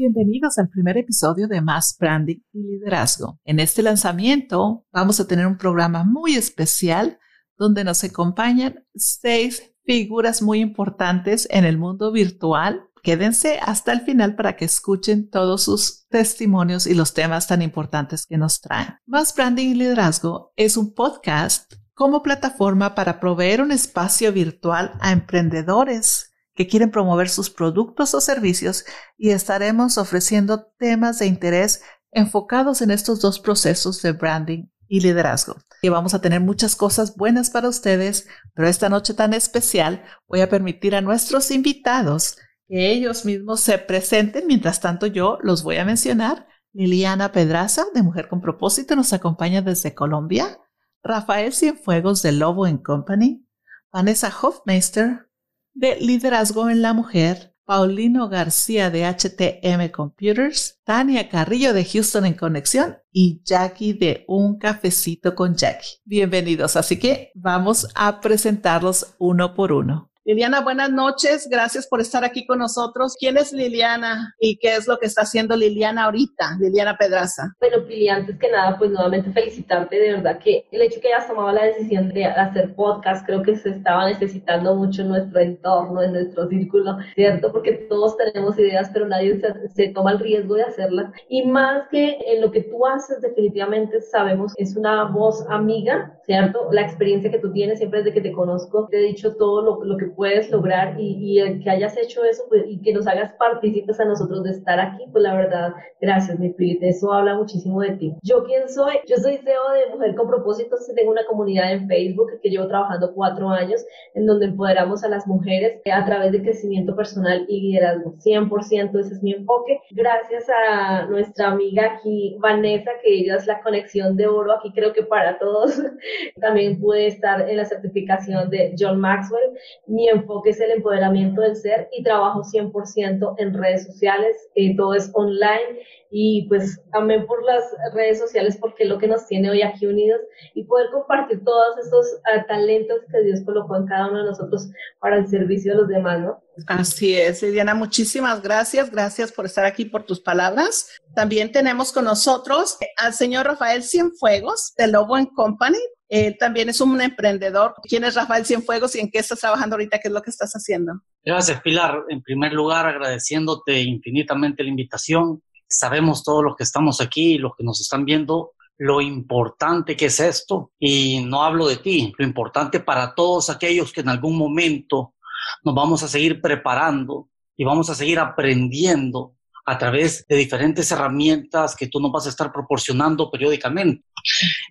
Bienvenidos al primer episodio de Más Branding y Liderazgo. En este lanzamiento vamos a tener un programa muy especial donde nos acompañan seis figuras muy importantes en el mundo virtual. Quédense hasta el final para que escuchen todos sus testimonios y los temas tan importantes que nos traen. Más Branding y Liderazgo es un podcast como plataforma para proveer un espacio virtual a emprendedores que quieren promover sus productos o servicios y estaremos ofreciendo temas de interés enfocados en estos dos procesos de branding y liderazgo. Y vamos a tener muchas cosas buenas para ustedes, pero esta noche tan especial voy a permitir a nuestros invitados que ellos mismos se presenten. Mientras tanto, yo los voy a mencionar. Liliana Pedraza, de Mujer con Propósito, nos acompaña desde Colombia. Rafael Cienfuegos, de Lobo Company. Vanessa Hofmeister, de Liderazgo en la Mujer, Paulino García de HTM Computers, Tania Carrillo de Houston en Conexión y Jackie de Un Cafecito con Jackie. Bienvenidos, así que vamos a presentarlos uno por uno. Liliana, buenas noches. Gracias por estar aquí con nosotros. ¿Quién es Liliana y qué es lo que está haciendo Liliana ahorita, Liliana Pedraza? Bueno, Pili, antes que nada, pues nuevamente felicitarte. De verdad que el hecho que hayas tomado la decisión de hacer podcast, creo que se estaba necesitando mucho en nuestro entorno, en nuestro círculo, ¿cierto? Porque todos tenemos ideas, pero nadie se, se toma el riesgo de hacerlas. Y más que en lo que tú haces, definitivamente sabemos, es una voz amiga, ¿cierto? La experiencia que tú tienes siempre desde que te conozco, te he dicho todo lo, lo que puedes lograr y, y que hayas hecho eso pues, y que nos hagas partícipes a nosotros de estar aquí, pues la verdad, gracias, mi Philip, eso habla muchísimo de ti. ¿Yo quién soy? Yo soy CEO de Mujer con Propósitos, tengo una comunidad en Facebook que llevo trabajando cuatro años, en donde empoderamos a las mujeres a través de crecimiento personal y liderazgo. 100% ese es mi enfoque. Gracias a nuestra amiga aquí, Vanessa, que ella es la conexión de oro aquí creo que para todos. También pude estar en la certificación de John Maxwell. Mi enfoque es el empoderamiento del ser y trabajo 100% en redes sociales, eh, todo es online y pues amén por las redes sociales porque es lo que nos tiene hoy aquí unidos y poder compartir todos estos ah, talentos que Dios colocó en cada uno de nosotros para el servicio de los demás, ¿no? Así es, Diana, muchísimas gracias, gracias por estar aquí, por tus palabras. También tenemos con nosotros al señor Rafael Cienfuegos de Lobo Company. Él también es un emprendedor. ¿Quién es Rafael Cienfuegos y en qué estás trabajando ahorita? ¿Qué es lo que estás haciendo? Gracias, Pilar. En primer lugar, agradeciéndote infinitamente la invitación. Sabemos todos los que estamos aquí y los que nos están viendo lo importante que es esto. Y no hablo de ti, lo importante para todos aquellos que en algún momento nos vamos a seguir preparando y vamos a seguir aprendiendo a través de diferentes herramientas que tú nos vas a estar proporcionando periódicamente.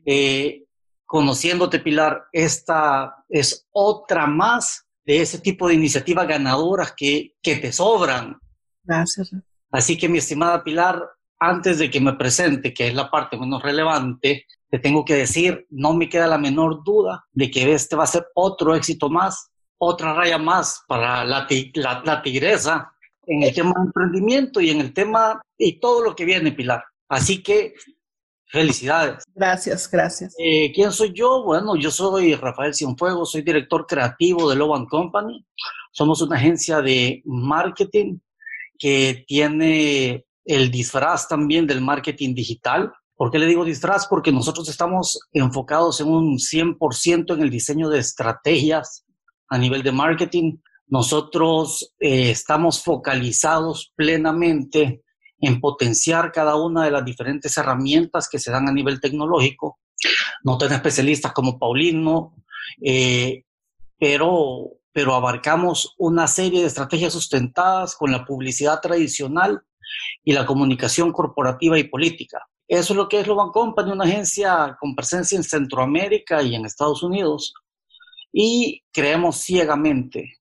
Eh, conociéndote, Pilar, esta es otra más de ese tipo de iniciativas ganadoras que, que te sobran. Gracias. Así que, mi estimada Pilar, antes de que me presente, que es la parte menos relevante, te tengo que decir, no me queda la menor duda de que este va a ser otro éxito más, otra raya más para la, la, la tigresa en el tema de emprendimiento y en el tema y todo lo que viene, Pilar. Así que Felicidades. Gracias, gracias. Eh, ¿Quién soy yo? Bueno, yo soy Rafael Cienfuegos, soy director creativo de Loban Company. Somos una agencia de marketing que tiene el disfraz también del marketing digital. ¿Por qué le digo disfraz? Porque nosotros estamos enfocados en un 100% en el diseño de estrategias a nivel de marketing. Nosotros eh, estamos focalizados plenamente en potenciar cada una de las diferentes herramientas que se dan a nivel tecnológico. No tengo especialistas como Paulino, eh, pero, pero abarcamos una serie de estrategias sustentadas con la publicidad tradicional y la comunicación corporativa y política. Eso es lo que es Loban Company, una agencia con presencia en Centroamérica y en Estados Unidos. Y creemos ciegamente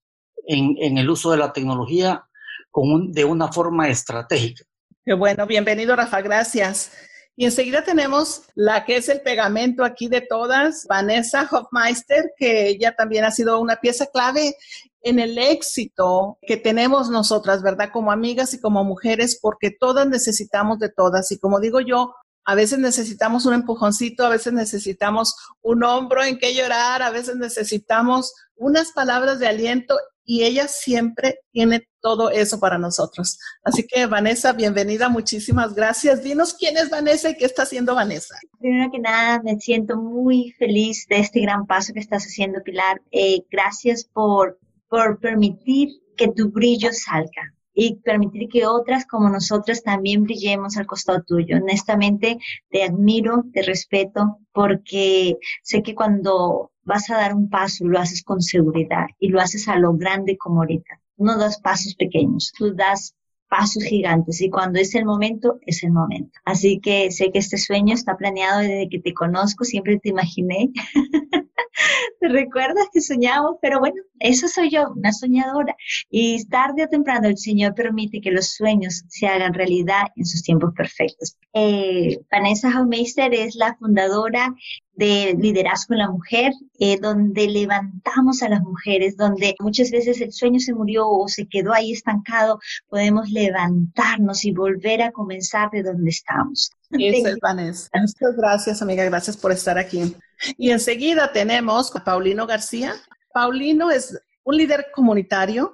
en, en el uso de la tecnología con de una forma estratégica. Qué bueno, bienvenido Rafa, gracias. Y enseguida tenemos la que es el pegamento aquí de todas, Vanessa Hofmeister, que ella también ha sido una pieza clave en el éxito que tenemos nosotras, ¿verdad? Como amigas y como mujeres, porque todas necesitamos de todas. Y como digo yo, a veces necesitamos un empujoncito, a veces necesitamos un hombro en que llorar, a veces necesitamos unas palabras de aliento y ella siempre tiene todo eso para nosotros. Así que Vanessa, bienvenida, muchísimas gracias. Dinos quién es Vanessa y qué está haciendo Vanessa. Primero que nada, me siento muy feliz de este gran paso que estás haciendo, Pilar. Eh, gracias por, por permitir que tu brillo salga y permitir que otras como nosotras también brillemos al costado tuyo. Honestamente, te admiro, te respeto, porque sé que cuando vas a dar un paso lo haces con seguridad y lo haces a lo grande como ahorita. No das pasos pequeños, tú das pasos gigantes y cuando es el momento, es el momento. Así que sé que este sueño está planeado desde que te conozco, siempre te imaginé. ¿Te recuerdas que soñamos? Pero bueno, eso soy yo, una soñadora. Y tarde o temprano el Señor permite que los sueños se hagan realidad en sus tiempos perfectos. Eh, Vanessa Haumeister es la fundadora de Liderazgo en la Mujer, eh, donde levantamos a las mujeres, donde muchas veces el sueño se murió o se quedó ahí estancado, podemos levantarnos y volver a comenzar de donde estamos. Eso es Vanessa. Muchas gracias, amiga. Gracias por estar aquí. Y enseguida tenemos a Paulino García. Paulino es un líder comunitario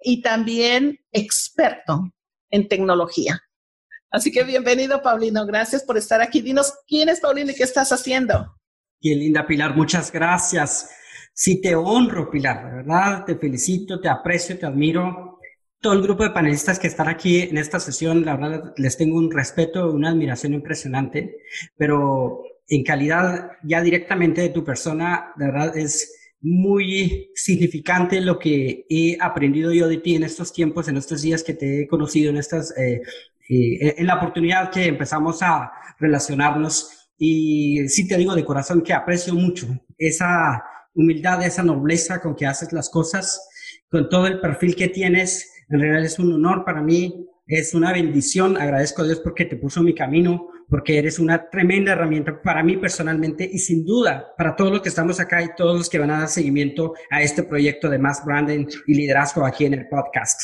y también experto en tecnología. Así que bienvenido, Paulino. Gracias por estar aquí. Dinos quién es Paulino y qué estás haciendo. Qué linda, Pilar. Muchas gracias. Sí, te honro, Pilar, verdad. Te felicito, te aprecio, te admiro. Todo el grupo de panelistas que están aquí en esta sesión, la verdad, les tengo un respeto, una admiración impresionante, pero en calidad ya directamente de tu persona, de verdad es muy significante lo que he aprendido yo de ti en estos tiempos, en estos días que te he conocido, en estas, eh, eh, en la oportunidad que empezamos a relacionarnos. Y sí te digo de corazón que aprecio mucho esa humildad, esa nobleza con que haces las cosas, con todo el perfil que tienes. En realidad es un honor para mí, es una bendición. Agradezco a Dios porque te puso mi camino porque eres una tremenda herramienta para mí personalmente y sin duda para todos los que estamos acá y todos los que van a dar seguimiento a este proyecto de Mass Branding y Liderazgo aquí en el podcast.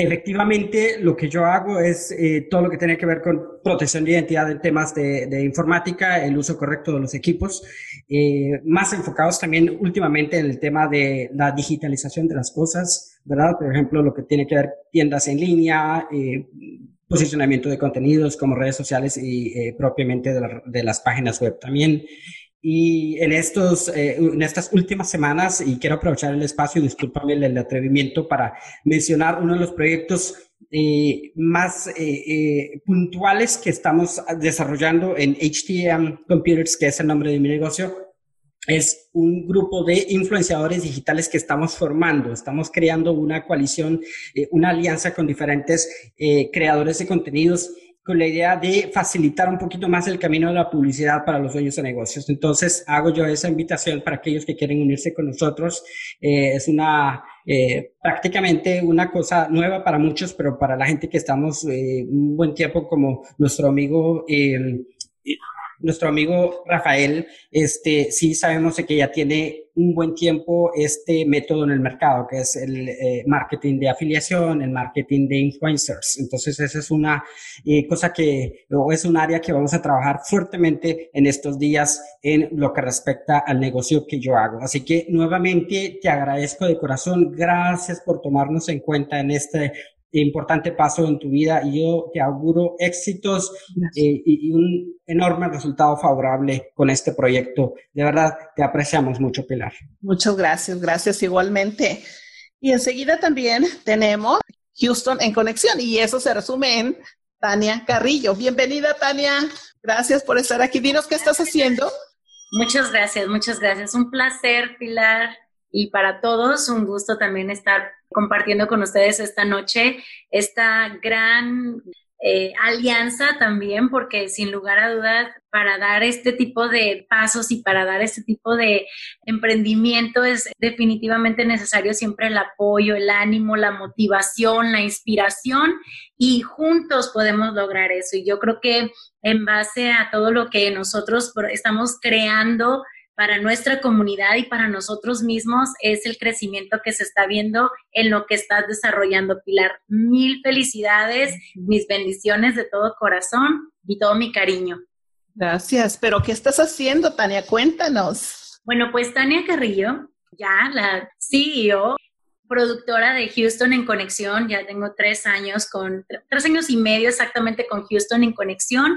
Efectivamente, lo que yo hago es eh, todo lo que tiene que ver con protección de identidad en temas de, informática, el uso correcto de los equipos, eh, más enfocados también últimamente en el tema de la digitalización de las cosas, ¿verdad? Por ejemplo, lo que tiene que ver tiendas en línea, eh, posicionamiento de contenidos como redes sociales y propiamente de, las páginas web también. Y en, estos, eh, en estas últimas semanas, y quiero aprovechar el espacio, discúlpame el, atrevimiento para mencionar uno de los proyectos eh, más puntuales que estamos desarrollando en HTM Computers, que es el nombre de mi negocio, es un grupo de influenciadores digitales que estamos formando. Estamos creando una coalición, eh, una alianza con diferentes eh, creadores de contenidos con la idea de facilitar un poquito más el camino de la publicidad para los dueños de negocios. Entonces, hago yo esa invitación para aquellos que quieren unirse con nosotros. Eh, es una prácticamente una cosa nueva para muchos, pero para la gente que estamos un buen tiempo, como nuestro amigo nuestro amigo Rafael, este, sí sabemos que ya tiene un buen tiempo este método en el mercado, que es el eh, marketing de afiliación, el marketing de influencers. Entonces, esa es una eh, cosa que, es un área que vamos a trabajar fuertemente en estos días en lo que respecta al negocio que yo hago. Así que nuevamente te agradezco de corazón. Gracias por tomarnos en cuenta en este importante paso en tu vida y yo te auguro éxitos eh, y, un enorme resultado favorable con este proyecto. De verdad, te apreciamos mucho, Pilar. Muchas gracias, gracias igualmente. Y enseguida también tenemos Houston en conexión y eso se resume en Tania Carrillo. Bienvenida, Tania. Gracias por estar aquí. Dinos qué estás haciendo. Muchas gracias, muchas gracias. Un placer, Pilar y para todos un gusto también estar compartiendo con ustedes esta noche esta gran eh, alianza también, porque sin lugar a dudas, para dar este tipo de pasos y para dar este tipo de emprendimiento es definitivamente necesario siempre el apoyo, el ánimo, la motivación, la inspiración y juntos podemos lograr eso. Y yo creo que en base a todo lo que nosotros estamos creando, para nuestra comunidad y para nosotros mismos es el crecimiento que se está viendo en lo que estás desarrollando, Pilar. Mil felicidades, mis bendiciones de todo corazón y todo mi cariño. Gracias, pero ¿qué estás haciendo, Tania? Cuéntanos. Bueno, pues Tania Carrillo, ya la CEO productora de Houston en Conexión, ya tengo tres años con, tres años y medio exactamente con Houston en Conexión,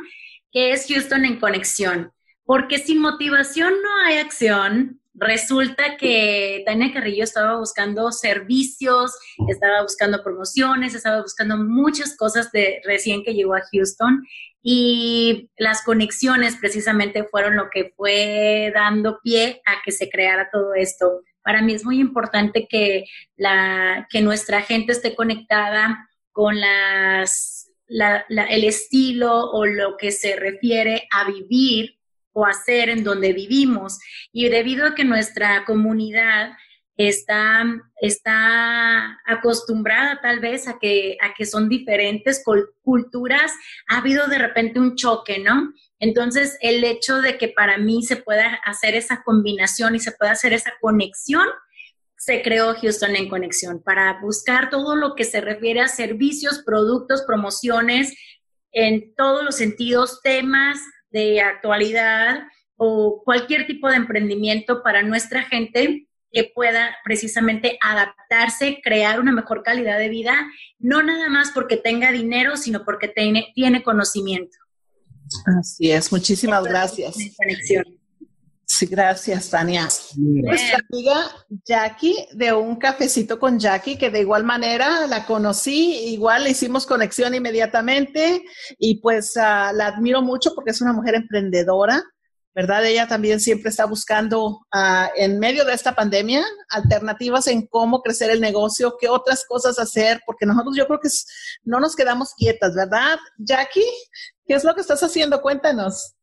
que es Houston en Conexión. Porque sin motivación no hay acción. Resulta que Tania Carrillo estaba buscando servicios, estaba buscando promociones, estaba buscando muchas cosas de recién que llegó a Houston y las conexiones precisamente fueron lo que fue dando pie a que se creara todo esto. Para mí es muy importante que, la, que nuestra gente esté conectada con las, el estilo o lo que se refiere a vivir o hacer en donde vivimos. Y debido a que nuestra comunidad está, está acostumbrada tal vez a que, a que son diferentes culturas, ha habido de repente un choque, ¿no? Entonces, el hecho de que para mí se pueda hacer esa combinación y se pueda hacer esa conexión, se creó Houston en Conexión para buscar todo lo que se refiere a servicios, productos, promociones, en todos los sentidos, temas de actualidad o cualquier tipo de emprendimiento para nuestra gente que pueda precisamente adaptarse, crear una mejor calidad de vida, no nada más porque tenga dinero, sino porque tiene, tiene conocimiento. Así es, muchísimas gracias. Sí, gracias, Tania. Nuestra amiga Jackie, de un cafecito con Jackie, que de igual manera la conocí, igual le hicimos conexión inmediatamente y pues ah, la admiro mucho porque es una mujer emprendedora, ¿verdad? Ella también siempre está buscando ah, en medio de esta pandemia alternativas en cómo crecer el negocio, qué otras cosas hacer, porque nosotros yo creo que no nos quedamos quietas, ¿verdad? Jackie, ¿qué es lo que estás haciendo? Cuéntanos.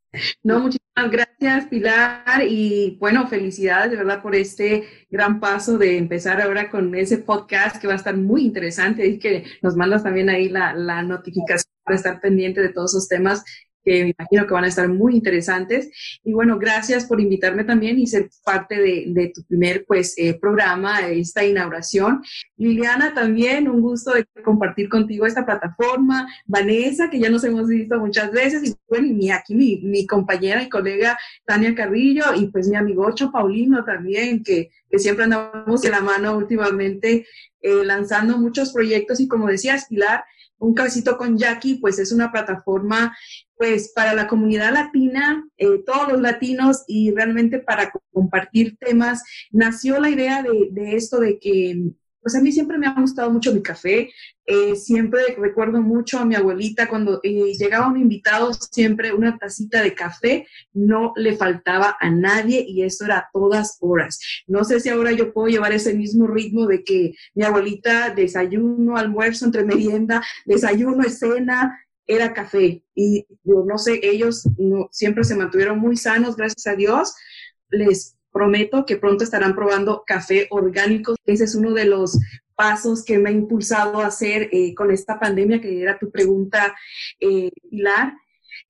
No, muchísimas gracias, Pilar, y bueno, felicidades de verdad por este gran paso de empezar ahora con ese podcast que va a estar muy interesante y que nos mandas también ahí la, notificación para estar pendiente de todos esos temas que me imagino que van a estar muy interesantes. Y bueno, gracias por invitarme también y ser parte de, tu primer pues, eh, programa, esta inauguración. Liliana, también un gusto de compartir contigo esta plataforma. Vanessa, que ya nos hemos visto muchas veces. Y bueno, y aquí mi, mi compañera y colega Tania Carrillo y pues mi amigo Ocho Paulino también, que, que siempre andamos de la mano últimamente eh, lanzando muchos proyectos y como decías, Pilar, un casito con Jackie, pues es una plataforma pues para la comunidad latina, eh, todos los latinos y realmente para compartir temas, nació la idea de, de, esto de que, pues a mí siempre me ha gustado mucho mi café, eh, siempre recuerdo mucho a mi abuelita cuando eh, llegaba un invitado, siempre una tacita de café, no le faltaba a nadie y eso era a todas horas. No sé si ahora yo puedo llevar ese mismo ritmo de que mi abuelita desayuno, almuerzo, entre merienda, desayuno, escena, era café. Y yo no sé, ellos siempre se mantuvieron muy sanos, gracias a Dios. Les prometo que pronto estarán probando café orgánico. Ese es uno de los pasos que me ha impulsado a hacer eh, con esta pandemia, que era tu pregunta, eh, Pilar.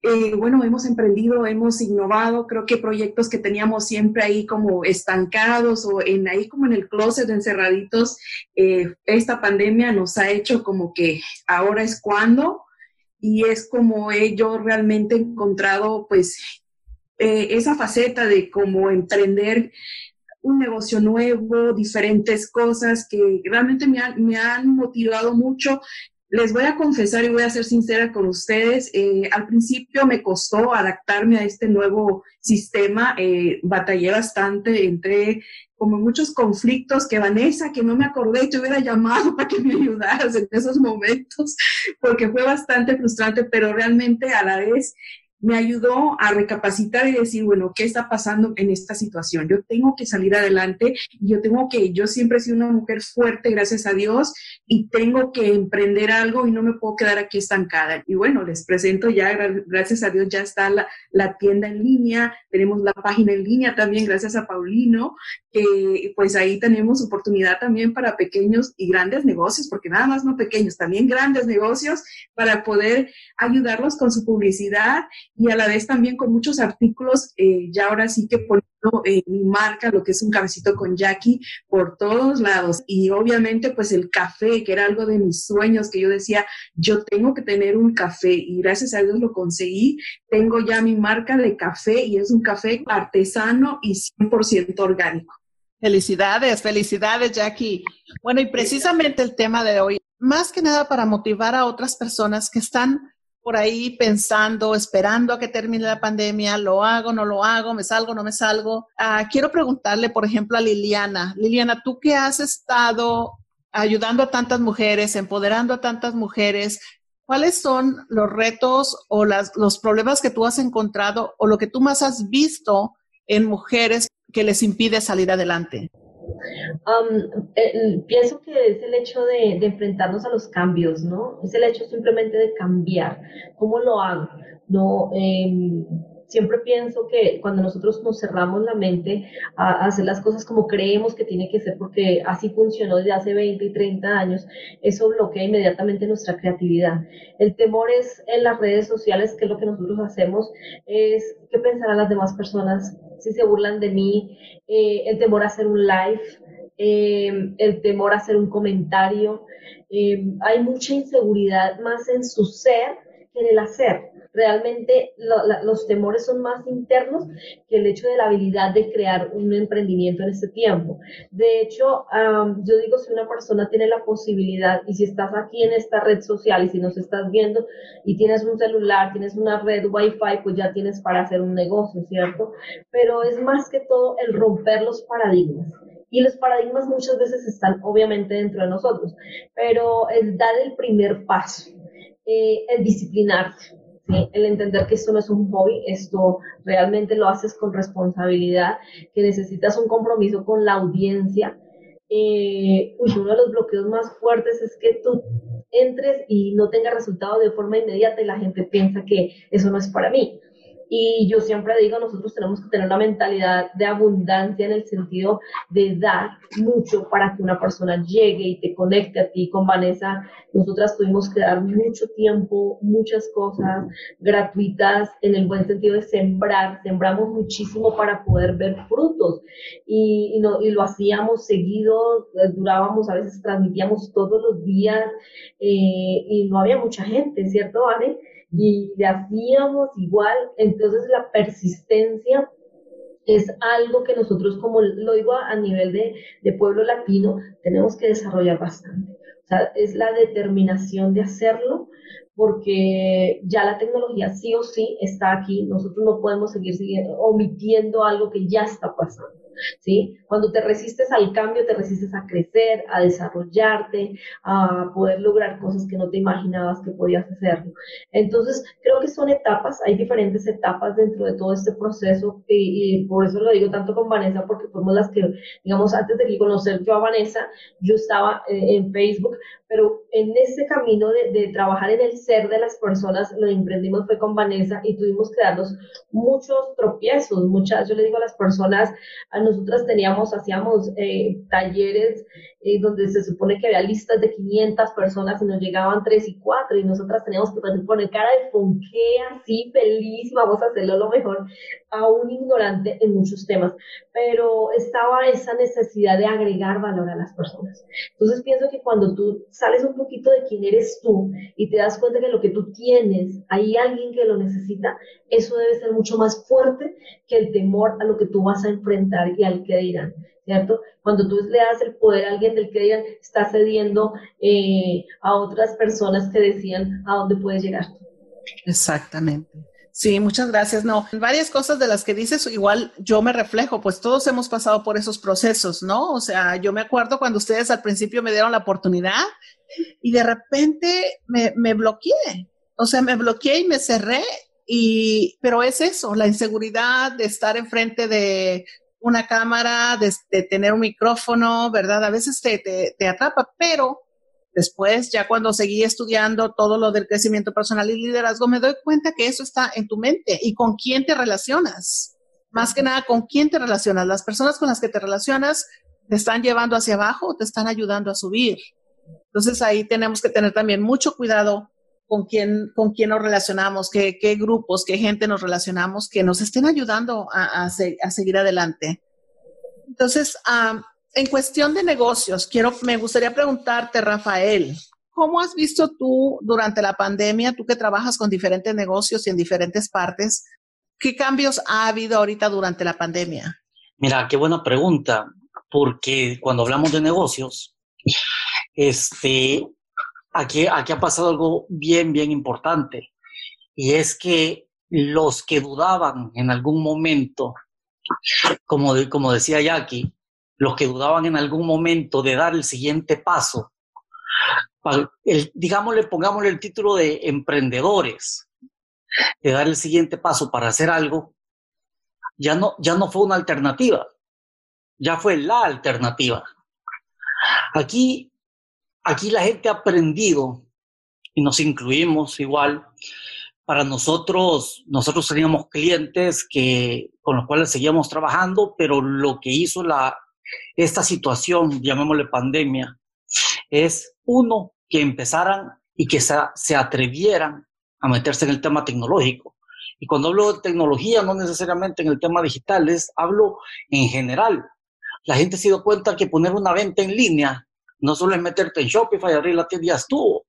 Eh, bueno, hemos emprendido, hemos innovado, creo que proyectos que teníamos siempre ahí como estancados o en ahí como en el closet encerraditos, esta pandemia nos ha hecho como que ahora es cuando y es como he yo realmente encontrado pues eh, esa faceta de cómo emprender un negocio nuevo, diferentes cosas que realmente me, me han motivado mucho. Les voy a confesar y voy a ser sincera con ustedes, eh, al principio me costó adaptarme a este nuevo sistema, eh, batallé bastante, entré como muchos conflictos que Vanessa, que no me acordé, te hubiera llamado para que me ayudaras en esos momentos, porque fue bastante frustrante, pero realmente a la vez me ayudó a recapacitar y decir, bueno, ¿qué está pasando en esta situación? Yo tengo que salir adelante y yo tengo que, yo siempre he sido una mujer fuerte, gracias a Dios, y tengo que emprender algo y no me puedo quedar aquí estancada. Y bueno, les presento ya, gracias a Dios, ya está la, la tienda en línea, tenemos la página en línea también, gracias a Paulino, que pues ahí tenemos oportunidad también para pequeños y grandes negocios, porque nada más no pequeños, también grandes negocios para poder ayudarlos con su publicidad y a la vez también con muchos artículos, eh, ya ahora sí que poniendo eh, mi marca, lo que es un cabecito con Jackie, por todos lados. Y obviamente pues el café, que era algo de mis sueños, que yo decía, yo tengo que tener un café y gracias a Dios lo conseguí. Tengo ya mi marca de café y es un café artesano y 100% orgánico. Felicidades, felicidades, Jackie. Bueno, y precisamente el tema de hoy, más que nada para motivar a otras personas que están por ahí pensando, esperando a que termine la pandemia, lo hago, no lo hago, me salgo, no me salgo. Ah, quiero preguntarle, por ejemplo, a Liliana. Liliana, tú que has estado ayudando a tantas mujeres, empoderando a tantas mujeres, ¿cuáles son los retos o las, los problemas que tú has encontrado o lo que tú más has visto en mujeres que les impide salir adelante? pienso que es el hecho de, enfrentarnos a los cambios, ¿no? Es el hecho simplemente de cambiar. ¿Cómo lo hago? No, em, siempre pienso que cuando nosotros nos cerramos la mente a, hacer las cosas como creemos que tiene que ser, porque así funcionó desde hace 20 y 30 años, eso bloquea inmediatamente nuestra creatividad. El temor es en las redes sociales, que es lo que nosotros hacemos, es qué pensarán las demás personas, si se burlan de mí, eh, el temor a hacer un live, eh, el temor a hacer un comentario. Eh, hay mucha inseguridad más en su ser que en el hacer realmente los temores son más internos que el hecho de la habilidad de crear un emprendimiento en este tiempo. De hecho, yo digo, si una persona tiene la posibilidad y si estás aquí en esta red social y si nos estás viendo y tienes un celular, tienes una red wifi, pues ya tienes para hacer un negocio, ¿cierto? Pero es más que todo el romper los paradigmas. Y los paradigmas muchas veces están obviamente dentro de nosotros, pero es dar el primer paso, eh, el el entender que esto no es un hobby, esto realmente lo haces con responsabilidad, que necesitas un compromiso con la audiencia. Eh, uno de los bloqueos más fuertes es que tú entres y no tengas resultado de forma inmediata y la gente piensa que eso no es para mí. Y yo siempre digo, nosotros tenemos que tener una mentalidad de abundancia en el sentido de dar mucho para que una persona llegue y te conecte a ti. Con Vanessa, nosotras tuvimos que dar mucho tiempo, muchas cosas gratuitas, en el buen sentido de sembrar. Sembramos muchísimo para poder ver frutos. Y, y, no, y lo hacíamos seguido, durábamos, a veces transmitíamos todos los días eh, y no había mucha gente, ¿cierto, Vane? Y hacíamos igual. Entonces la persistencia es algo que nosotros, como lo digo a, nivel de, de, pueblo latino, tenemos que desarrollar bastante. O sea, es la determinación de hacerlo porque ya la tecnología sí o sí está aquí. Nosotros no podemos seguir omitiendo algo que ya está pasando. ¿Sí? Cuando te resistes al cambio, te resistes a crecer, a desarrollarte, a poder lograr cosas que no te imaginabas que podías hacerlo. Entonces, creo que son etapas, hay diferentes etapas dentro de todo este proceso y, por eso lo digo tanto con Vanessa, porque fuimos las que, digamos, antes de conocer yo a Vanessa, yo estaba eh, en Facebook, pero en ese camino de, trabajar en el ser de las personas, lo emprendimos fue con Vanessa y tuvimos que darnos muchos tropiezos, muchas, yo le digo a las personas, a nosotras teníamos, hacíamos eh, talleres eh, donde se supone que había listas de 500 personas y nos llegaban 3 y 4 y nosotras teníamos que poner cara de fonque así, feliz, vamos a hacerlo lo mejor, a un ignorante en muchos temas, pero estaba esa necesidad de agregar valor a las personas. Entonces pienso que cuando tú sales un poquito de quién eres tú y te das cuenta que lo que tú tienes, hay alguien que lo necesita, eso debe ser mucho más fuerte que el temor a lo que tú vas a enfrentar y al que dirán. ¿Cierto? Cuando tú le das el poder a alguien del que digan, está cediendo eh, a otras personas que decían a dónde puedes llegar. Exactamente. Sí, muchas gracias. No, varias cosas de las que dices, igual yo me reflejo, pues todos hemos pasado por esos procesos, ¿no? O sea, yo me acuerdo cuando ustedes al principio me dieron la oportunidad y de repente me, me bloqueé, o sea, me bloqueé y me cerré y, pero es eso, la inseguridad de estar enfrente de una cámara, de, tener un micrófono, ¿verdad? A veces te, te, atrapa, pero después, ya cuando seguí estudiando todo lo del crecimiento personal y liderazgo, me doy cuenta que eso está en tu mente y con quién te relacionas. Más que nada, con quién te relacionas. Las personas con las que te relacionas te están llevando hacia abajo o te están ayudando a subir. Entonces ahí tenemos que tener también mucho cuidado con quién, con quién nos relacionamos, qué, grupos, qué gente nos relacionamos que nos estén ayudando a, a, seguir adelante. Entonces, en cuestión de negocios, quiero, me gustaría preguntarte, Rafael, ¿cómo has visto tú durante la pandemia, tú que trabajas con diferentes negocios y en diferentes partes, qué cambios ha habido ahorita durante la pandemia? Mira, qué buena pregunta. porque cuando hablamos de negocios, este, aquí, aquí ha pasado algo bien, bien importante, y es que los que dudaban en algún momento, como, como decía Jackie, los que dudaban en algún momento de dar el siguiente paso, el, digámosle, pongámosle el título de emprendedores, de dar el siguiente paso para hacer algo, ya no, ya no fue una alternativa, ya fue la alternativa. Aquí, aquí la gente ha aprendido, y nos incluimos igual, para nosotros, nosotros teníamos clientes que, con los cuales seguíamos trabajando, pero lo que hizo la, esta situación, llamémosle pandemia, es uno, que empezaran y que se, atrevieran a meterse en el tema tecnológico. Y cuando hablo de tecnología, no necesariamente en el tema digital, es, hablo en general. La gente se dio cuenta que poner una venta en línea no solo es meterte en Shopify abrir la tienda, ya estuvo.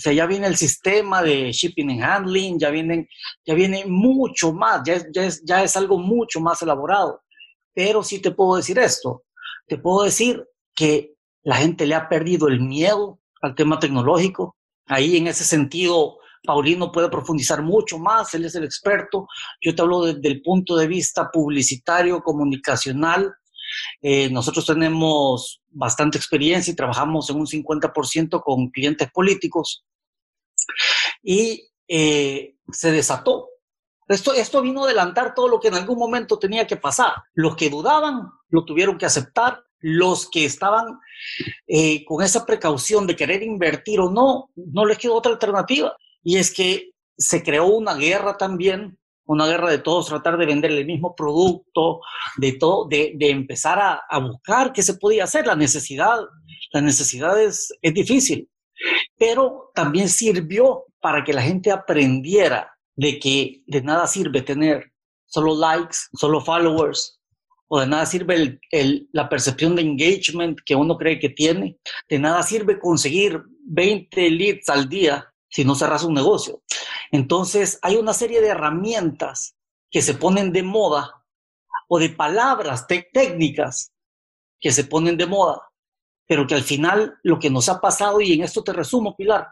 O sea, ya viene el sistema de shipping and handling, ya, vienen, ya viene mucho más, ya, ya, es, ya es algo mucho más elaborado. Pero sí te puedo decir esto, te puedo decir que la gente le ha perdido el miedo al tema tecnológico. Ahí en ese sentido, Paulino puede profundizar mucho más, él es el experto. Yo te hablo desde el punto de vista publicitario, comunicacional. Eh, nosotros tenemos bastante experiencia y trabajamos en un 50% con clientes políticos. Y eh, se desató. Esto, esto vino a adelantar todo lo que en algún momento tenía que pasar. Los que dudaban lo tuvieron que aceptar los que estaban eh, con esa precaución de querer invertir o no, no les quedó otra alternativa. Y es que se creó una guerra también, una guerra de todos tratar de vender el mismo producto, de, todo, de, empezar a, buscar qué se podía hacer. La necesidad, la necesidad es, es difícil, pero también sirvió para que la gente aprendiera de que de nada sirve tener solo likes, solo followers, o de nada sirve el, la percepción de engagement que uno cree que tiene, de nada sirve conseguir 20 leads al día si no cerras un negocio. Entonces, hay una serie de herramientas que se ponen de moda o de palabras técnicas que se ponen de moda, pero que al final lo que nos ha pasado, y en esto te resumo, Pilar,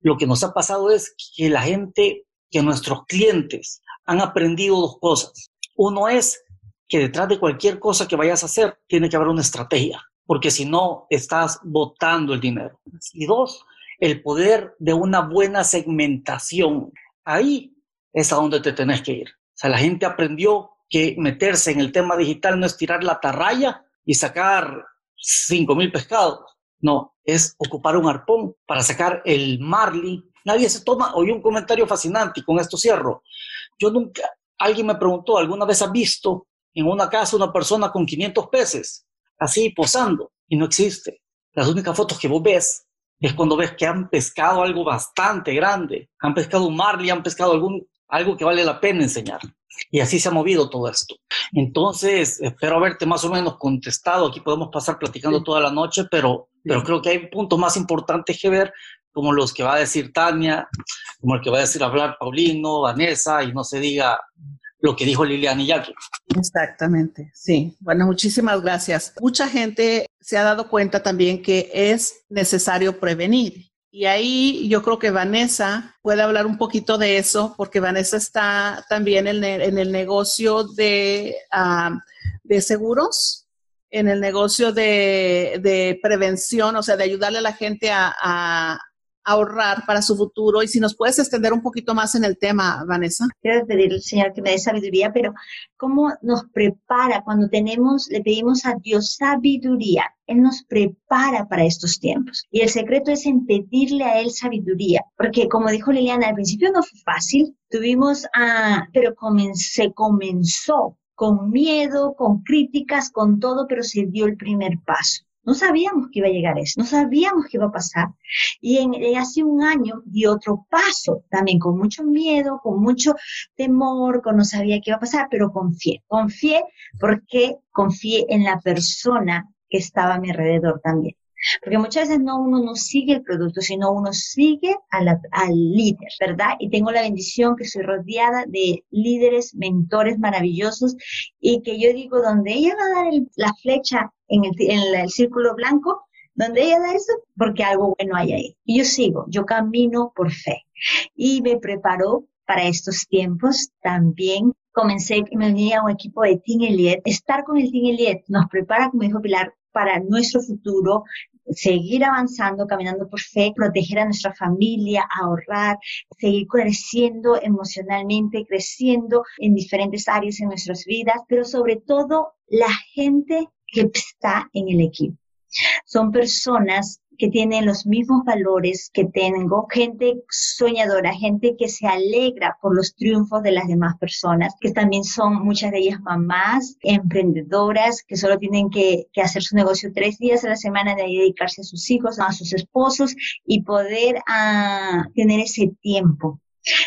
lo que nos ha pasado es que la gente, que nuestros clientes han aprendido dos cosas. Uno es que detrás de cualquier cosa que vayas a hacer tiene que haber una estrategia, porque si no, estás botando el dinero. Y dos, el poder de una buena segmentación. Ahí es a donde te tenés que ir. O sea, la gente aprendió que meterse en el tema digital no es tirar la tarraya y sacar 5 mil pescados. No, es ocupar un arpón para sacar el marley. Nadie se toma. Oí un comentario fascinante con esto cierro. Yo nunca, alguien me preguntó, ¿alguna vez has visto en una casa una persona con 500 peces, así posando, y no existe. Las únicas fotos que vos ves es cuando ves que han pescado algo bastante grande, han pescado un marley, han pescado algún, algo que vale la pena enseñar. Y así se ha movido todo esto. Entonces, espero haberte más o menos contestado. Aquí podemos pasar platicando toda la noche, pero, pero creo que hay puntos más importantes que ver, como los que va a decir Tania, como el que va a decir hablar Paulino, Vanessa, y no se diga lo que dijo Liliana y Jackie. Exactamente, sí. Bueno, muchísimas gracias. Mucha gente se ha dado cuenta también que es necesario prevenir. Y ahí yo creo que Vanessa puede hablar un poquito de eso, porque Vanessa está también en el, negocio de, de seguros, en el negocio de, prevención, o sea, de ayudarle a la gente a, ahorrar para su futuro. Y si nos puedes extender un poquito más en el tema, Vanessa. Quiero pedirle al Señor que me dé sabiduría, pero ¿cómo nos prepara cuando tenemos, le pedimos a Dios sabiduría? Él nos prepara para estos tiempos. Y el secreto es en pedirle a Él sabiduría, porque como dijo Liliana, al principio no fue fácil, tuvimos, a, pero se comenzó con miedo, con críticas, con todo, pero se dio el primer paso. No sabíamos que iba a llegar eso, no sabíamos que iba a pasar. Y en, hace un año di otro paso, también con mucho miedo, con mucho temor, con no sabía qué iba a pasar, pero confié. Confié porque confié en la persona que estaba a mi alrededor también. Porque muchas veces no uno no sigue el producto, sino uno sigue al líder, ¿verdad? Y tengo la bendición que soy rodeada de líderes, mentores maravillosos y que yo digo, donde ella va a dar la flecha en el, en el círculo blanco, donde ella da eso, porque algo bueno hay ahí. Y yo sigo, yo camino por fe. Y me preparo para estos tiempos también. Comencé, me uní a un equipo de Team Elliot. Estar con el Team Elliot nos prepara, como dijo Pilar, para nuestro futuro, seguir avanzando, caminando por fe, proteger a nuestra familia, ahorrar, seguir creciendo emocionalmente, creciendo en diferentes áreas en nuestras vidas, pero sobre todo la gente que está en el equipo. Son personas que tienen los mismos valores que tengo, gente soñadora, gente que se alegra por los triunfos de las demás personas, que también son muchas de ellas mamás, emprendedoras, que solo tienen que, hacer su negocio tres días a la semana de dedicarse a sus hijos, a sus esposos y poder ah, tener ese tiempo.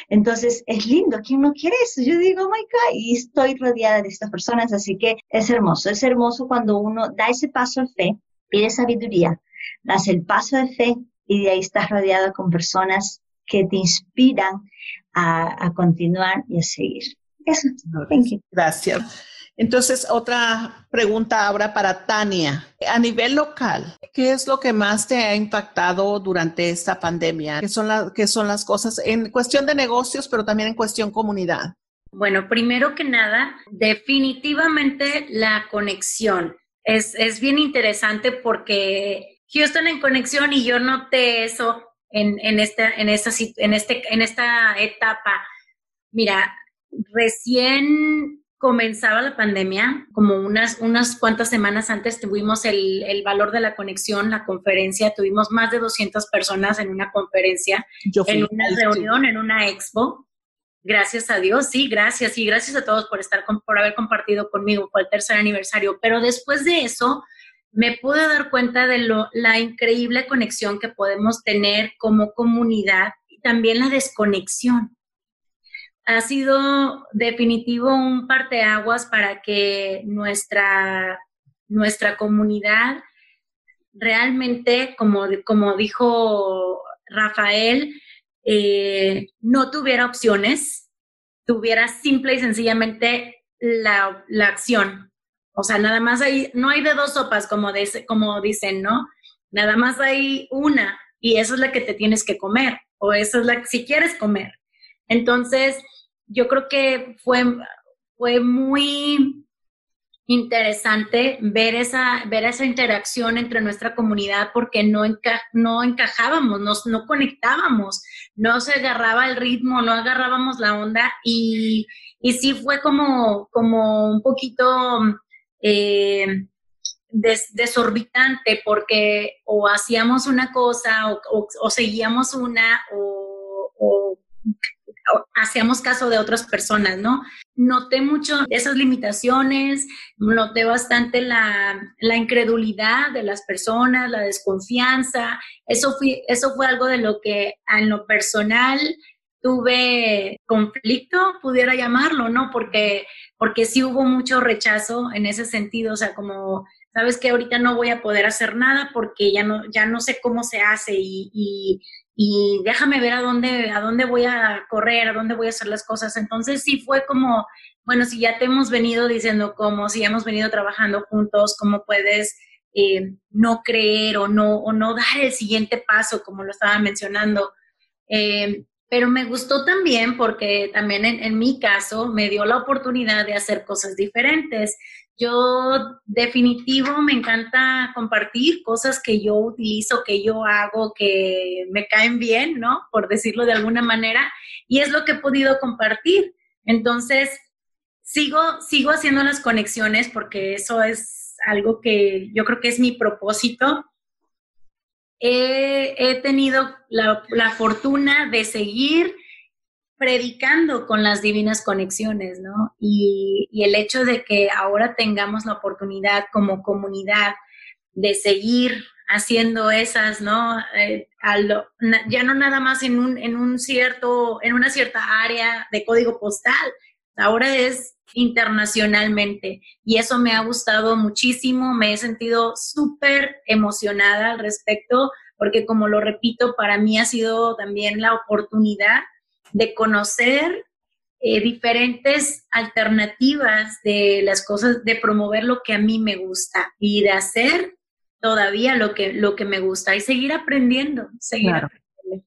Entonces, es lindo, ¿quién no quiere eso? Yo digo, oh my God, y estoy rodeada de estas personas, así que es hermoso, es hermoso cuando uno da ese paso de fe, pide sabiduría, das el paso de fe y de ahí estás rodeado con personas que te inspiran a, continuar y a seguir. Eso. Gracias. Entonces, otra pregunta ahora para Tania. A nivel local, ¿qué es lo que más te ha impactado durante esta pandemia? ¿Qué son, qué son las cosas en cuestión de negocios, pero también en cuestión comunidad? Bueno, primero que nada, definitivamente la conexión. Es, es bien interesante porque Houston en conexión y yo noté eso en, en, esta, en, esta, en, este, en esta etapa. Mira, recién comenzaba la pandemia, como unas, unas cuantas semanas antes tuvimos el, el, valor de la conexión, la conferencia, tuvimos más de 200 personas en una conferencia, en una reunión, en una expo. Gracias a Dios, sí, gracias y gracias a todos por estar por haber compartido conmigo por el tercer aniversario. Pero después de eso, me pude dar cuenta de lo, la increíble conexión que podemos tener como comunidad y también la desconexión. Ha sido definitivo un parteaguas para que nuestra, nuestra comunidad realmente, como, como dijo Rafael, eh, no tuviera opciones, tuviera simple y sencillamente la, la acción, o sea, nada más hay, no hay de dos sopas, como, como dicen, ¿no? Nada más hay una y eso es la que te tienes que comer o eso es la que si quieres comer. Entonces, yo creo que fue, fue muy interesante ver esa, ver esa interacción entre nuestra comunidad porque no, no encajábamos, no, no conectábamos, no se agarraba el ritmo, no agarrábamos la onda y, y sí fue como, como un poquito eh, desorbitante porque o hacíamos una cosa o, seguíamos una o, hacíamos caso de otras personas, ¿no? Noté mucho esas limitaciones, noté bastante la, la, incredulidad de las personas, la desconfianza. Eso fue, eso fue algo de lo que en lo personal tuve conflicto, pudiera llamarlo, ¿no? Porque, porque sí hubo mucho rechazo en ese sentido, o sea, como, sabes que ahorita no voy a poder hacer nada porque ya no, ya no sé cómo se hace y, y, déjame ver a dónde, a dónde voy a correr, a dónde voy a hacer las cosas. Entonces sí fue como, bueno, si ya te hemos venido diciendo cómo, si ya hemos venido trabajando juntos, cómo puedes eh, no creer o no, o no dar el siguiente paso, como lo estaba mencionando. Eh, pero me gustó también porque también en, mi caso me dio la oportunidad de hacer cosas diferentes. Yo definitivo me encanta compartir cosas que yo utilizo, que yo hago, que me caen bien, ¿no? Por decirlo de alguna manera, y es lo que he podido compartir. Entonces, sigo, sigo haciendo las conexiones porque eso es algo que yo creo que es mi propósito he, tenido la, fortuna de seguir predicando con las divinas conexiones, ¿no? Y, el hecho de que ahora tengamos la oportunidad como comunidad de seguir haciendo esas, ¿no? Eh, ya no nada más en un, en un cierto, en una cierta área de código postal, ahora es internacionalmente y eso me ha gustado muchísimo, me he sentido súper emocionada al respecto porque como lo repito, para mí ha sido también la oportunidad de conocer eh, diferentes alternativas de las cosas, de promover lo que a mí me gusta y de hacer todavía lo que, lo que me gusta y seguir aprendiendo, seguir claro,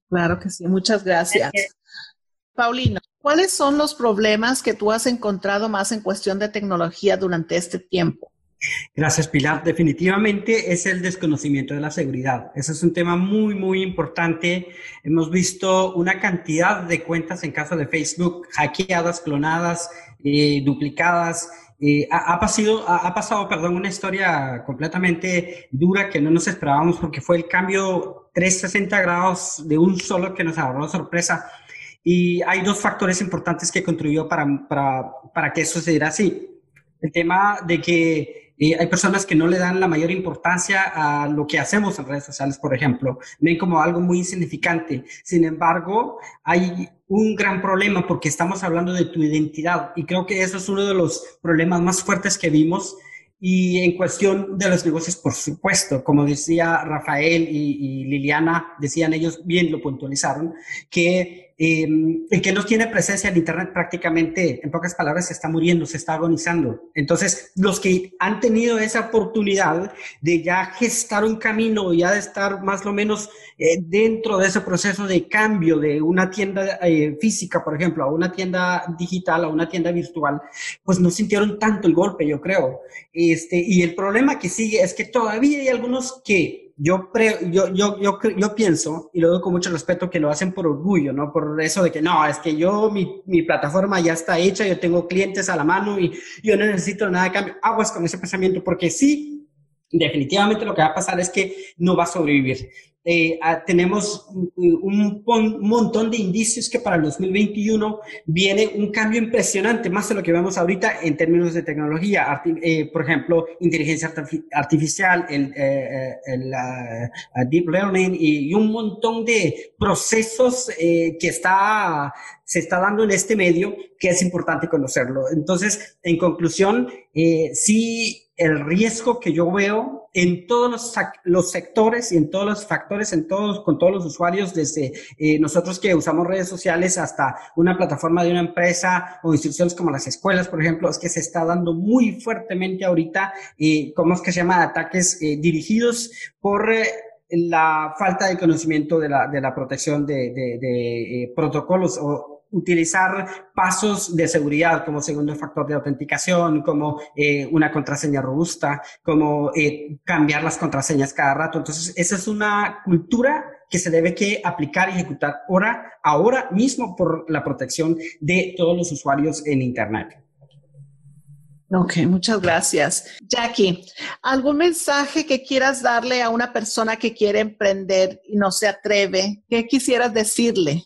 Claro que sí, muchas gracias. Paulino, ¿cuáles son los problemas que tú has encontrado más en cuestión de tecnología durante este tiempo? Gracias, Pilar. Definitivamente es el desconocimiento de la seguridad. Ese es un tema muy, muy importante. Hemos visto una cantidad de cuentas en caso de Facebook hackeadas, clonadas, eh, duplicadas. Eh, ha, pasado, ha, pasado, perdón, una historia completamente dura que no nos esperábamos porque fue el cambio 360 grados de un solo que nos agarró sorpresa. Y hay dos factores importantes que contribuyó para, para, para que eso se diera así. El tema de que hay personas que no le dan la mayor importancia a lo que hacemos en redes sociales, por ejemplo. Ven como algo muy insignificante. Sin embargo, hay un gran problema porque estamos hablando de tu identidad y creo que eso es uno de los problemas más fuertes que vimos. Y en cuestión de los negocios, por supuesto, como decía Rafael y, y Liliana, decían ellos, bien lo puntualizaron, que Em, el que no tiene presencia en Internet prácticamente, en pocas palabras, se está muriendo, se está agonizando. Entonces, los que han tenido esa oportunidad de ya gestar un camino, ya de estar más o menos eh, dentro de ese proceso de cambio de una tienda eh, física, por ejemplo, a una tienda digital, a una tienda virtual, pues no sintieron tanto el golpe, yo creo. Este, y el problema que sigue es que todavía hay algunos que yo, yo, yo, yo, yo, pienso, y lo doy con mucho respeto, que lo hacen por orgullo, ¿no? Por eso de que no, es que yo, mi, mi plataforma ya está hecha, yo tengo clientes a la mano y yo no necesito nada de cambio. Aguas con ese pensamiento, porque sí, definitivamente lo que va a pasar es que no va a sobrevivir. Eh, ah, tenemos un, montón de indicios que para el 2021 viene un cambio impresionante, más de lo que vemos ahorita en términos de tecnología. Eh, por ejemplo, inteligencia artificial, el, eh, el deep learning y, un montón de procesos que está, se está dando en este medio que es importante conocerlo. Entonces, en conclusión, sí el riesgo que yo veo en todos los, los, sectores y en todos los factores, en todos, con todos los usuarios, desde eh, nosotros que usamos redes sociales hasta una plataforma de una empresa o instituciones como las escuelas, por ejemplo, es que se está dando muy fuertemente ahorita, eh, ¿cómo es que se llama? Ataques eh, dirigidos por... Eh, la falta de conocimiento de la, de la protección de, de, de protocolos o utilizar pasos de seguridad como segundo factor de autenticación, como eh, una contraseña robusta, como eh, cambiar las contraseñas cada rato. Entonces, esa es una cultura que se debe que aplicar y ejecutar ahora, ahora mismo por la protección de todos los usuarios en Internet. Ok, muchas gracias. Jackie, ¿algún mensaje que quieras darle a una persona que quiere emprender y no se atreve? ¿Qué quisieras decirle?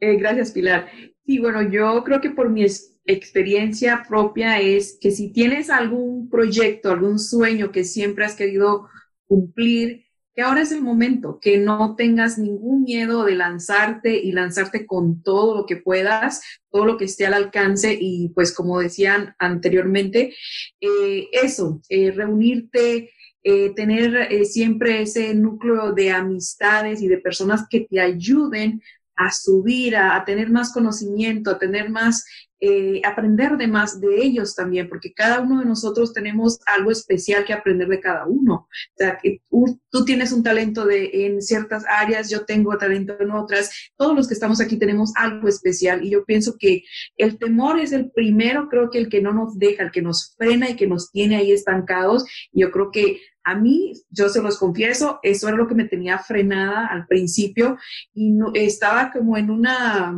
Eh, gracias, Pilar. Sí, bueno, yo creo que por mi experiencia propia es que si tienes algún proyecto, algún sueño que siempre has querido cumplir, que ahora es el momento, que no tengas ningún miedo de lanzarte y lanzarte con todo lo que puedas, todo lo que esté al alcance y pues como decían anteriormente, eh, eso, eh, reunirte, tener siempre ese núcleo de amistades y de personas que te ayuden a subir, a, tener más conocimiento, a tener más, eh, aprender de más de ellos también, porque cada uno de nosotros tenemos algo especial que aprender de cada uno. Tú, tienes un talento de, en ciertas áreas, yo tengo talento en otras, todos los que estamos aquí tenemos algo especial y yo pienso que el temor es el primero, creo que el que no nos deja, el que nos frena y que nos tiene ahí estancados. Yo creo que a mí, yo se los confieso, eso era lo que me tenía frenada al principio y no, estaba como en una,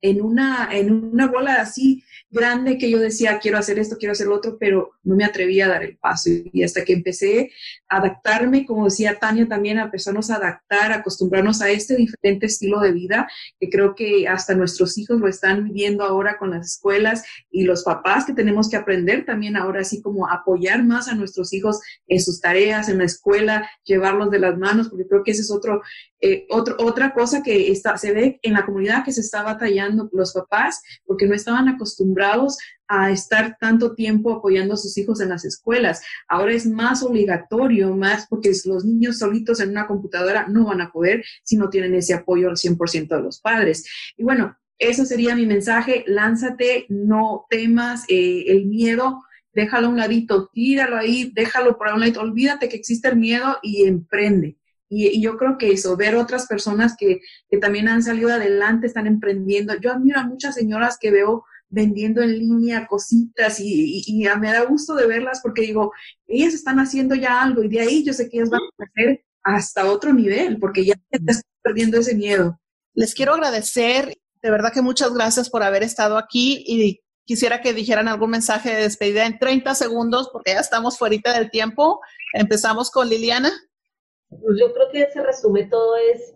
en una, en una bola así grande que yo decía, quiero hacer esto, quiero hacer lo otro, pero no me atrevía a dar el paso. Y hasta que empecé a adaptarme, como decía Tania también, a empezarnos a adaptar, a acostumbrarnos a este diferente estilo de vida, que creo que hasta nuestros hijos lo están viviendo ahora con las escuelas y los papás que tenemos que aprender también ahora, así como apoyar más a nuestros hijos en sus tareas, en la escuela, llevarlos de las manos, porque creo que ese es otro, eh, otro otra cosa que está, se ve en la comunidad que se está batallando los papás, porque no estaban acostumbrados a estar tanto tiempo apoyando a sus hijos en las escuelas. Ahora es más obligatorio, más porque los niños solitos en una computadora no van a poder si no tienen ese apoyo al 100% de los padres. Y bueno, Eso sería mi mensaje. Lánzate, no temas eh, el miedo, déjalo a un ladito, tíralo ahí, déjalo por un lado, olvídate que existe el miedo y emprende. Y, yo creo que eso, ver otras personas que, que, también han salido adelante, están emprendiendo. Yo admiro a muchas señoras que veo vendiendo en línea cositas y, y, me da gusto de verlas porque digo, ellas están haciendo ya algo y de ahí yo sé que ellas van a crecer hasta otro nivel porque ya están perdiendo ese miedo. Les quiero agradecer, de verdad que muchas gracias por haber estado aquí y quisiera que dijeran algún mensaje de despedida en 30 segundos porque ya estamos fuera del tiempo. Empezamos con Liliana. Pues yo creo que se resume todo es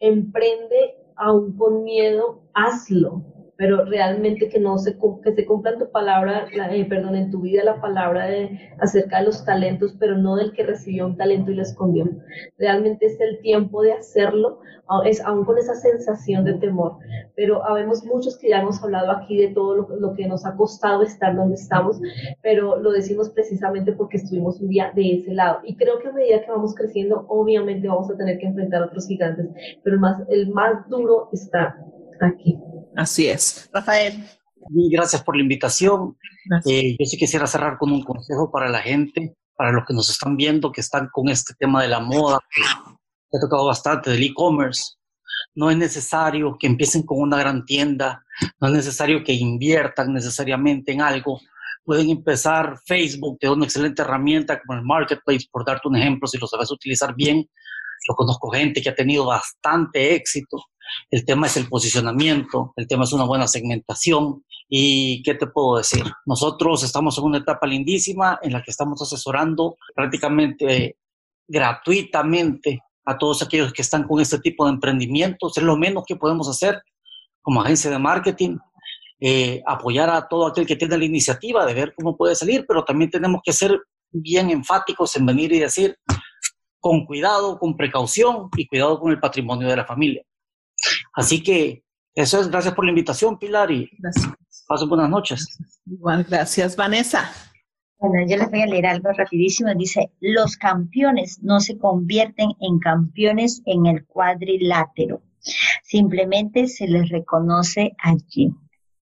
emprende aún con miedo, hazlo pero realmente que no se, que se cumpla en tu palabra, eh, perdón, en tu vida la palabra de, acerca de los talentos, pero no del que recibió un talento y lo escondió. Realmente es el tiempo de hacerlo, es aún con esa sensación de temor, pero habemos muchos que ya hemos hablado aquí de todo lo, lo que nos ha costado estar donde estamos, pero lo decimos precisamente porque estuvimos un día de ese lado. Y creo que a medida que vamos creciendo, obviamente vamos a tener que enfrentar a otros gigantes, pero más, el más duro está aquí. Así es. Rafael. gracias por la invitación. Eh, yo sí quisiera cerrar con un consejo para la gente, para los que nos están viendo, que están con este tema de la moda, que ha tocado bastante, del e-commerce. No es necesario que empiecen con una gran tienda, no es necesario que inviertan necesariamente en algo. Pueden empezar Facebook, que es una excelente herramienta como el Marketplace, por darte un ejemplo, si lo sabes utilizar bien. Yo conozco gente que ha tenido bastante éxito el tema es el posicionamiento, el tema es una buena segmentación. ¿Y qué te puedo decir? Nosotros estamos en una etapa lindísima en la que estamos asesorando prácticamente gratuitamente a todos aquellos que están con este tipo de emprendimientos. Es lo menos que podemos hacer como agencia de marketing, eh, apoyar a todo aquel que tiene la iniciativa de ver cómo puede salir, pero también tenemos que ser bien enfáticos en venir y decir con cuidado, con precaución y cuidado con el patrimonio de la familia. Así que eso es, gracias por la invitación, Pilar, y gracias. pasen buenas noches. Igual, gracias, Vanessa. Bueno, yo les voy a leer algo rapidísimo. Dice, los campeones no se convierten en campeones en el cuadrilátero, simplemente se les reconoce allí.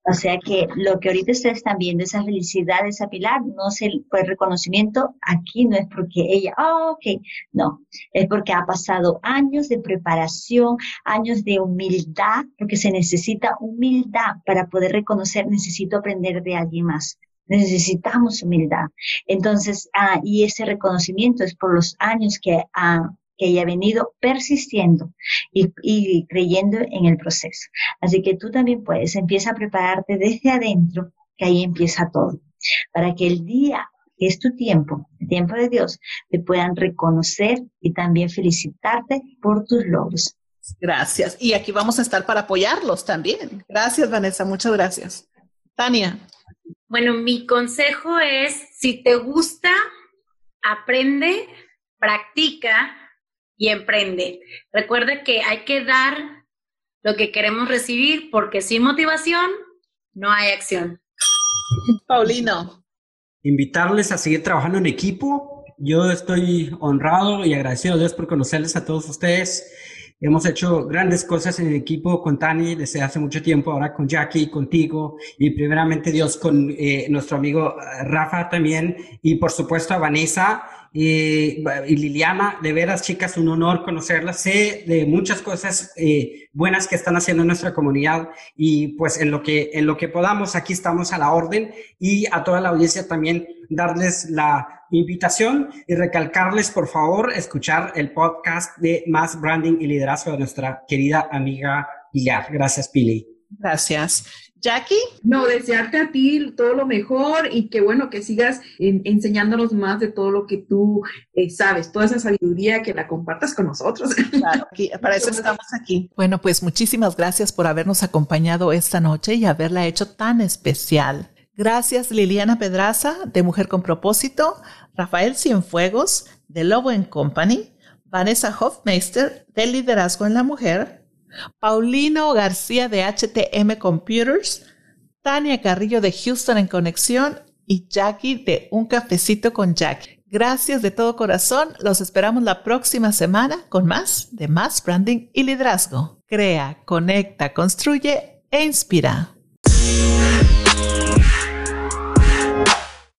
O sea que lo que ahorita ustedes están viendo, esa felicidad, esa pilar, no es el, reconocimiento, aquí no es porque ella, oh, ok, no, es porque ha pasado años de preparación, años de humildad, porque se necesita humildad para poder reconocer, necesito aprender de alguien más. Necesitamos humildad. Entonces, ah, y ese reconocimiento es por los años que ha que haya venido persistiendo y, creyendo en el proceso. Así que tú también puedes, empieza a prepararte desde adentro, que ahí empieza todo, para que el día que es tu tiempo, el tiempo de Dios, te puedan reconocer y también felicitarte por tus logros. Gracias. Y aquí vamos a estar para apoyarlos también. Gracias, Vanessa. Muchas gracias. Tania. Bueno, mi consejo es, si te gusta, aprende, practica y emprende. Recuerda que hay que dar lo que queremos recibir porque sin motivación no hay acción. Paulino. Invitarles a seguir trabajando en equipo. Yo estoy honrado y agradecido a Dios por conocerles a todos ustedes. Hemos hecho grandes cosas en el equipo con Tani desde hace mucho tiempo, ahora con Jackie, contigo y primeramente Dios con eh, nuestro amigo Rafa también y por supuesto a Vanessa y, Liliana, de veras, chicas, un honor conocerlas. Sé de muchas cosas eh, buenas que están haciendo en nuestra comunidad y pues en lo, que, en lo que podamos, aquí estamos a la orden y a toda la audiencia también darles la invitación y recalcarles, por favor, escuchar el podcast de Más Branding y Liderazgo de nuestra querida amiga Pilar. Gracias, Pili. Gracias. Jackie. No, desearte a ti todo lo mejor y que bueno, que sigas enseñándonos más de todo lo que tú eh, sabes, toda esa sabiduría que la compartas con nosotros. Claro, para eso estamos aquí. Bueno, pues muchísimas gracias por habernos acompañado esta noche y haberla hecho tan especial. Gracias Liliana Pedraza de Mujer con Propósito, Rafael Cienfuegos de Lobo Company, Vanessa Hofmeister de Liderazgo en la Mujer, Paulino García de HTM Computers, Tania Carrillo de Houston en Conexión y Jackie de Un Cafecito con Jackie. Gracias de todo corazón. Los esperamos la próxima semana con más de Más Branding y Liderazgo. Crea, conecta, construye e inspira.